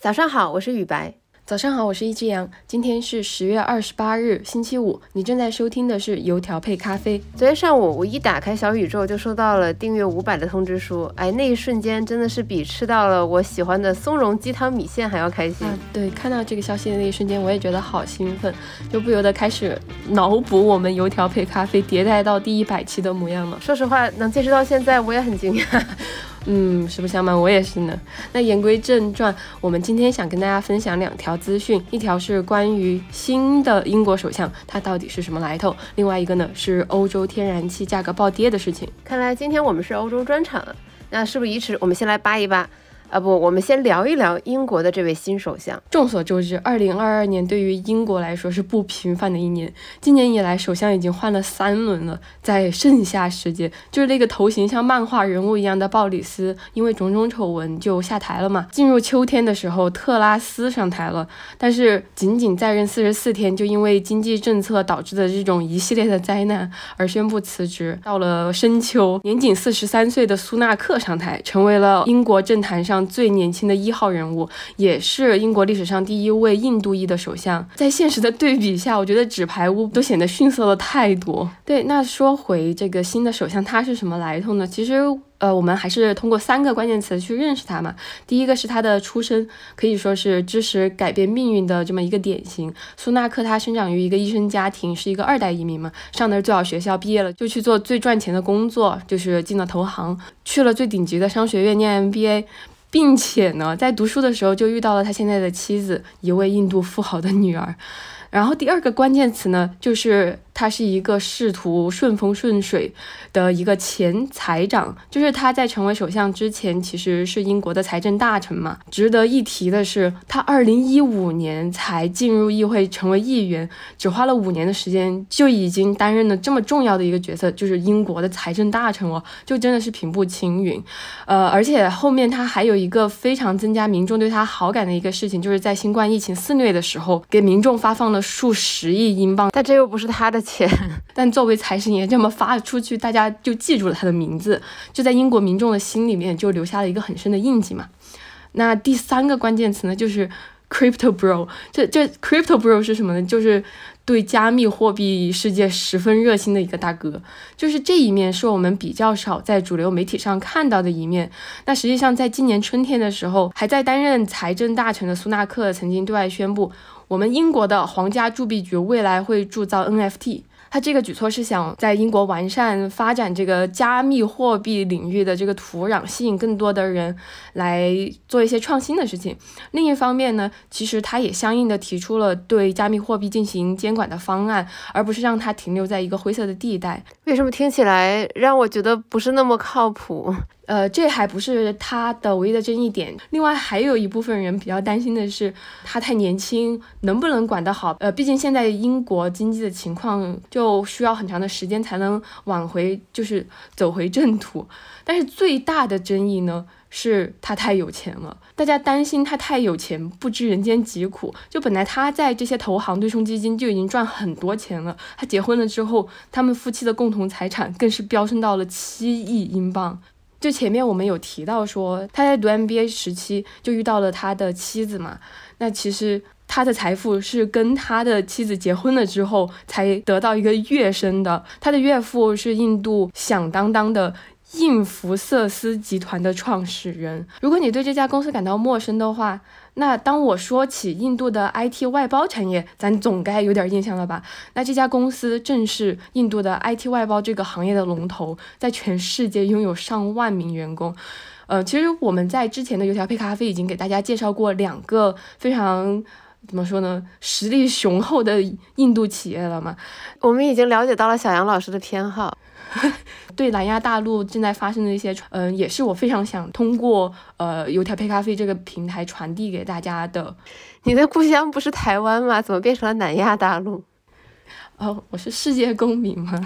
早上好，我是雨白。早上好，我是一只羊。今天是十月二十八日，星期五。你正在收听的是油条配咖啡。昨天上午，我一打开小宇宙就收到了订阅五百的通知书。哎，那一瞬间真的是比吃到了我喜欢的松茸鸡汤米线还要开心。对，看到这个消息的那一瞬间，我也觉得好兴奋，就不由得开始脑补我们油条配咖啡迭代到第一百期的模样了。说实话，能坚持到现在，我也很惊讶。嗯，实不相瞒，我也是呢。那言归正传，我们今天想跟大家分享两条资讯，一条是关于新的英国首相，他到底是什么来头；另外一个呢是欧洲天然气价格暴跌的事情。看来今天我们是欧洲专场，那事不宜迟，我们先来扒一扒。啊不，我们先聊一聊英国的这位新首相。众所周知，二零二二年对于英国来说是不平凡的一年。今年以来，首相已经换了三轮了。在盛夏时节，就是那个头型像漫画人物一样的鲍里斯，因为种种丑闻就下台了嘛。进入秋天的时候，特拉斯上台了，但是仅仅在任四十四天，就因为经济政策导致的这种一系列的灾难而宣布辞职。到了深秋，年仅四十三岁的苏纳克上台，成为了英国政坛上。最年轻的一号人物，也是英国历史上第一位印度裔的首相。在现实的对比下，我觉得纸牌屋都显得逊色了太多。对，那说回这个新的首相，他是什么来头呢？其实，呃，我们还是通过三个关键词去认识他嘛。第一个是他的出身，可以说是知识改变命运的这么一个典型。苏纳克他生长于一个医生家庭，是一个二代移民嘛，上的是最好学校，毕业了就去做最赚钱的工作，就是进了投行，去了最顶级的商学院念 MBA。并且呢，在读书的时候就遇到了他现在的妻子，一位印度富豪的女儿。然后第二个关键词呢，就是。他是一个仕途顺风顺水的一个前财长，就是他在成为首相之前，其实是英国的财政大臣嘛。值得一提的是，他二零一五年才进入议会成为议员，只花了五年的时间，就已经担任了这么重要的一个角色，就是英国的财政大臣哦，就真的是平步青云。呃，而且后面他还有一个非常增加民众对他好感的一个事情，就是在新冠疫情肆虐的时候，给民众发放了数十亿英镑，但这又不是他的。钱，但作为财神爷这么发出去，大家就记住了他的名字，就在英国民众的心里面就留下了一个很深的印记嘛。那第三个关键词呢，就是 crypto bro。这这 crypto bro 是什么呢？就是对加密货币世界十分热心的一个大哥。就是这一面是我们比较少在主流媒体上看到的一面。那实际上在今年春天的时候，还在担任财政大臣的苏纳克曾经对外宣布。我们英国的皇家铸币局未来会铸造 NFT，他这个举措是想在英国完善发展这个加密货币领域的这个土壤，吸引更多的人来做一些创新的事情。另一方面呢，其实他也相应的提出了对加密货币进行监管的方案，而不是让它停留在一个灰色的地带。为什么听起来让我觉得不是那么靠谱？呃，这还不是他的唯一的争议点。另外，还有一部分人比较担心的是，他太年轻，能不能管得好？呃，毕竟现在英国经济的情况就需要很长的时间才能挽回，就是走回正途。但是最大的争议呢，是他太有钱了。大家担心他太有钱，不知人间疾苦。就本来他在这些投行、对冲基金就已经赚很多钱了，他结婚了之后，他们夫妻的共同财产更是飙升到了七亿英镑。就前面我们有提到说，他在读 MBA 时期就遇到了他的妻子嘛。那其实他的财富是跟他的妻子结婚了之后才得到一个跃升的。他的岳父是印度响当当的。印福瑟斯集团的创始人，如果你对这家公司感到陌生的话，那当我说起印度的 IT 外包产业，咱总该有点印象了吧？那这家公司正是印度的 IT 外包这个行业的龙头，在全世界拥有上万名员工。呃，其实我们在之前的油条配咖啡已经给大家介绍过两个非常怎么说呢，实力雄厚的印度企业了嘛？我们已经了解到了小杨老师的偏好。对南亚大陆正在发生的一些，嗯，也是我非常想通过呃油条配咖啡这个平台传递给大家的。你的故乡不是台湾吗？怎么变成了南亚大陆？哦，我是世界公民吗？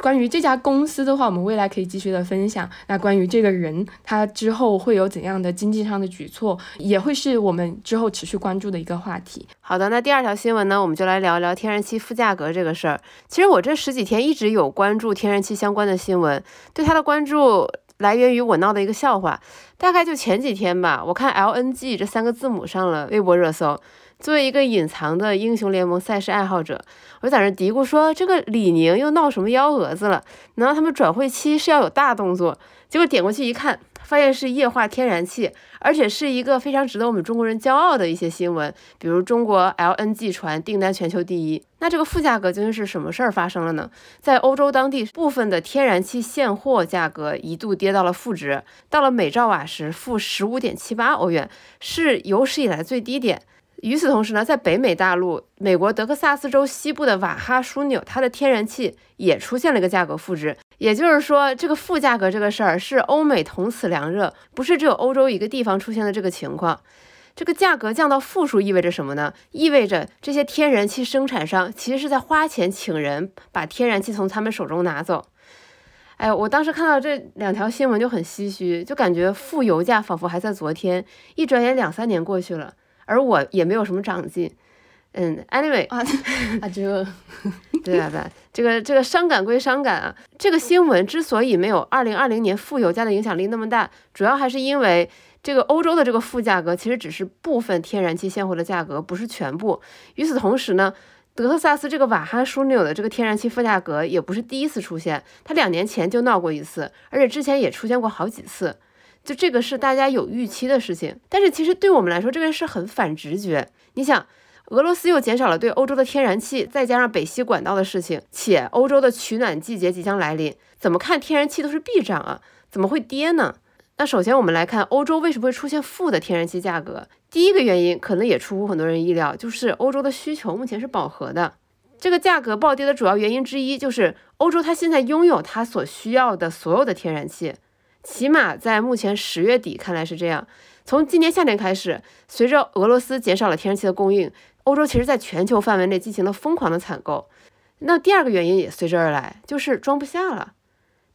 关于这家公司的话，我们未来可以继续的分享。那关于这个人，他之后会有怎样的经济上的举措，也会是我们之后持续关注的一个话题。好的，那第二条新闻呢，我们就来聊聊天然气负价格这个事儿。其实我这十几天一直有关注天然气相关的新闻，对它的关注。来源于我闹的一个笑话，大概就前几天吧，我看 LNG 这三个字母上了微博热搜。作为一个隐藏的英雄联盟赛事爱好者，我就在那嘀咕说：“这个李宁又闹什么幺蛾子了？难道他们转会期是要有大动作？”结果点过去一看，发现是液化天然气，而且是一个非常值得我们中国人骄傲的一些新闻，比如中国 LNG 船订单全球第一。那这个负价格究竟是什么事儿发生了呢？在欧洲当地，部分的天然气现货价格一度跌到了负值，到了每兆瓦时负十五点七八欧元，是有史以来最低点。与此同时呢，在北美大陆，美国德克萨斯州西部的瓦哈枢纽，它的天然气也出现了一个价格负值。也就是说，这个负价格这个事儿是欧美同此凉热，不是只有欧洲一个地方出现的这个情况。这个价格降到负数意味着什么呢？意味着这些天然气生产商其实是在花钱请人把天然气从他们手中拿走。哎，我当时看到这两条新闻就很唏嘘，就感觉负油价仿佛还在昨天，一转眼两三年过去了。而我也没有什么长进，嗯，anyway 啊 啊这，对啊对，这个这个伤感归伤感啊，这个新闻之所以没有二零二零年负油价的影响力那么大，主要还是因为这个欧洲的这个负价格其实只是部分天然气现货的价格，不是全部。与此同时呢，德克萨斯这个瓦哈枢纽的这个天然气负价格也不是第一次出现，它两年前就闹过一次，而且之前也出现过好几次。就这个是大家有预期的事情，但是其实对我们来说，这件事很反直觉。你想，俄罗斯又减少了对欧洲的天然气，再加上北溪管道的事情，且欧洲的取暖季节即将来临，怎么看天然气都是必涨啊，怎么会跌呢？那首先我们来看欧洲为什么会出现负的天然气价格，第一个原因可能也出乎很多人意料，就是欧洲的需求目前是饱和的。这个价格暴跌的主要原因之一就是欧洲它现在拥有它所需要的所有的天然气。起码在目前十月底看来是这样。从今年夏天开始，随着俄罗斯减少了天然气的供应，欧洲其实在全球范围内进行了疯狂的采购。那第二个原因也随之而来，就是装不下了。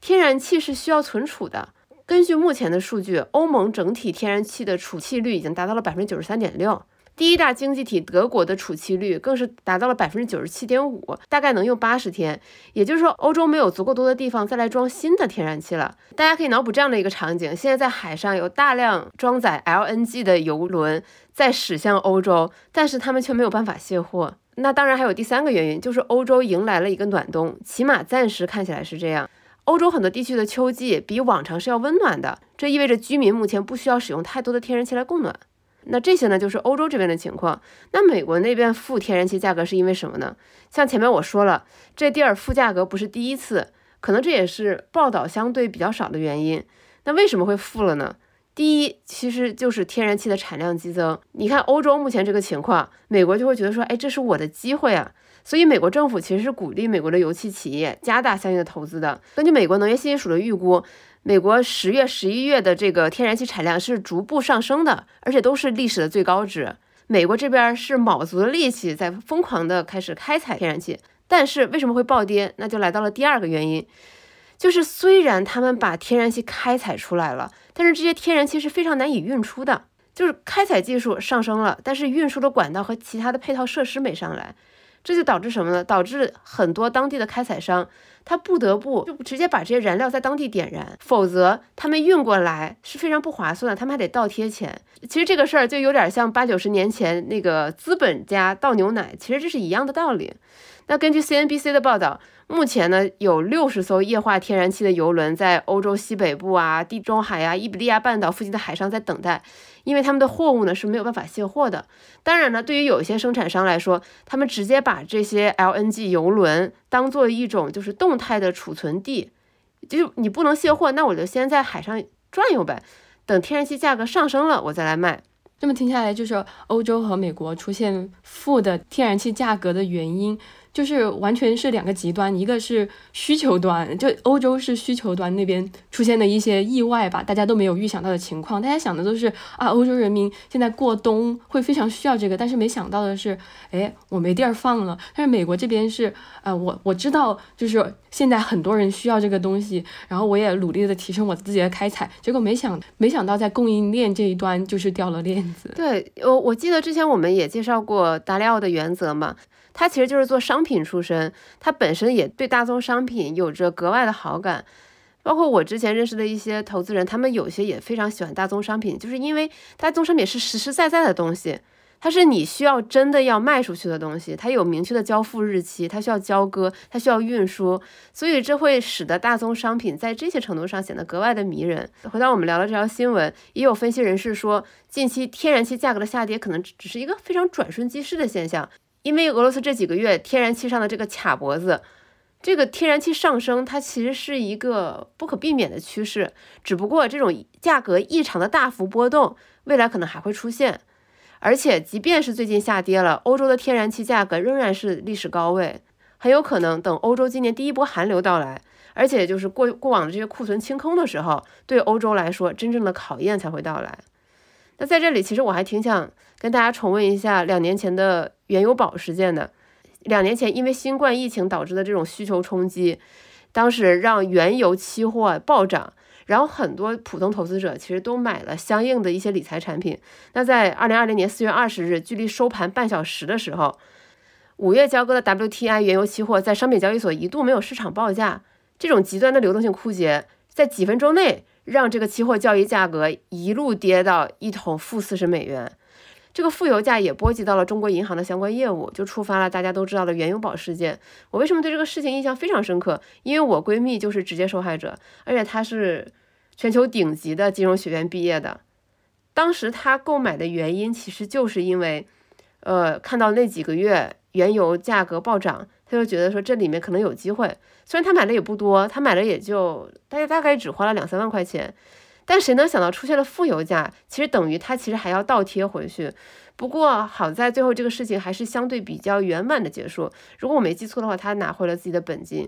天然气是需要存储的。根据目前的数据，欧盟整体天然气的储气率已经达到了百分之九十三点六。第一大经济体德国的储气率更是达到了百分之九十七点五，大概能用八十天。也就是说，欧洲没有足够多的地方再来装新的天然气了。大家可以脑补这样的一个场景：现在在海上有大量装载 LNG 的油轮在驶向欧洲，但是他们却没有办法卸货。那当然还有第三个原因，就是欧洲迎来了一个暖冬，起码暂时看起来是这样。欧洲很多地区的秋季比往常是要温暖的，这意味着居民目前不需要使用太多的天然气来供暖。那这些呢，就是欧洲这边的情况。那美国那边负天然气价格是因为什么呢？像前面我说了，这地儿负价格不是第一次，可能这也是报道相对比较少的原因。那为什么会负了呢？第一，其实就是天然气的产量激增。你看欧洲目前这个情况，美国就会觉得说，哎，这是我的机会啊。所以美国政府其实是鼓励美国的油气企业加大相应的投资的。根据美国能源信息署的预估。美国十月、十一月的这个天然气产量是逐步上升的，而且都是历史的最高值。美国这边是卯足了力气在疯狂的开始开采天然气，但是为什么会暴跌？那就来到了第二个原因，就是虽然他们把天然气开采出来了，但是这些天然气是非常难以运出的，就是开采技术上升了，但是运输的管道和其他的配套设施没上来，这就导致什么呢？导致很多当地的开采商。他不得不就直接把这些燃料在当地点燃，否则他们运过来是非常不划算的，他们还得倒贴钱。其实这个事儿就有点像八九十年前那个资本家倒牛奶，其实这是一样的道理。那根据 CNBC 的报道。目前呢，有六十艘液化天然气的油轮在欧洲西北部啊、地中海呀、伊比利亚半岛附近的海上在等待，因为他们的货物呢是没有办法卸货的。当然呢，对于有一些生产商来说，他们直接把这些 LNG 油轮当做一种就是动态的储存地，就是你不能卸货，那我就先在海上转悠呗，等天然气价格上升了，我再来卖。这么听下来，就是欧洲和美国出现负的天然气价格的原因。就是完全是两个极端，一个是需求端，就欧洲是需求端那边出现的一些意外吧，大家都没有预想到的情况。大家想的都是啊，欧洲人民现在过冬会非常需要这个，但是没想到的是，哎，我没地儿放了。但是美国这边是，呃，我我知道，就是现在很多人需要这个东西，然后我也努力的提升我自己的开采，结果没想没想到在供应链这一端就是掉了链子。对，我我记得之前我们也介绍过达里奥的原则嘛。他其实就是做商品出身，他本身也对大宗商品有着格外的好感。包括我之前认识的一些投资人，他们有些也非常喜欢大宗商品，就是因为大宗商品是实实在在的东西，它是你需要真的要卖出去的东西，它有明确的交付日期，它需要交割，它需要运输，所以这会使得大宗商品在这些程度上显得格外的迷人。回到我们聊的这条新闻，也有分析人士说，近期天然气价格的下跌可能只是一个非常转瞬即逝的现象，因为俄罗斯这几个月天然气上的这个卡脖子。这个天然气上升，它其实是一个不可避免的趋势，只不过这种价格异常的大幅波动，未来可能还会出现。而且，即便是最近下跌了，欧洲的天然气价格仍然是历史高位，很有可能等欧洲今年第一波寒流到来，而且就是过过往的这些库存清空的时候，对欧洲来说，真正的考验才会到来。那在这里，其实我还挺想跟大家重温一下两年前的原油宝事件的。两年前，因为新冠疫情导致的这种需求冲击，当时让原油期货暴涨，然后很多普通投资者其实都买了相应的一些理财产品。那在二零二零年四月二十日，距离收盘半小时的时候，五月交割的 WTI 原油期货在商品交易所一度没有市场报价，这种极端的流动性枯竭，在几分钟内让这个期货交易价格一路跌到一桶负四十美元。这个负油价也波及到了中国银行的相关业务，就触发了大家都知道的原油宝事件。我为什么对这个事情印象非常深刻？因为我闺蜜就是直接受害者，而且她是全球顶级的金融学院毕业的。当时她购买的原因其实就是因为，呃，看到那几个月原油价格暴涨，她就觉得说这里面可能有机会。虽然她买的也不多，她买的也就大概大概只花了两三万块钱。但谁能想到出现了负油价，其实等于他其实还要倒贴回去。不过好在最后这个事情还是相对比较圆满的结束。如果我没记错的话，他拿回了自己的本金。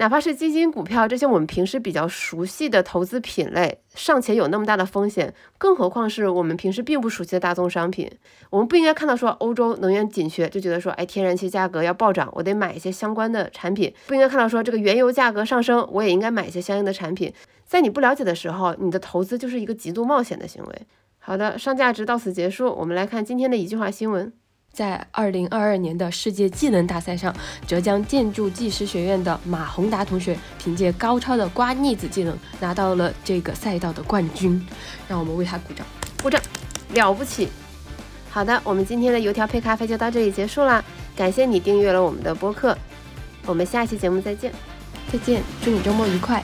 哪怕是基金、股票这些我们平时比较熟悉的投资品类，尚且有那么大的风险，更何况是我们平时并不熟悉的大宗商品。我们不应该看到说欧洲能源紧缺就觉得说，哎，天然气价格要暴涨，我得买一些相关的产品。不应该看到说这个原油价格上升，我也应该买一些相应的产品。在你不了解的时候，你的投资就是一个极度冒险的行为。好的，上价值到此结束，我们来看今天的一句话新闻。在二零二二年的世界技能大赛上，浙江建筑技师学院的马宏达同学凭借高超的刮腻子技能拿到了这个赛道的冠军，让我们为他鼓掌，鼓掌，了不起！好的，我们今天的油条配咖啡就到这里结束啦，感谢你订阅了我们的播客，我们下期节目再见，再见，祝你周末愉快。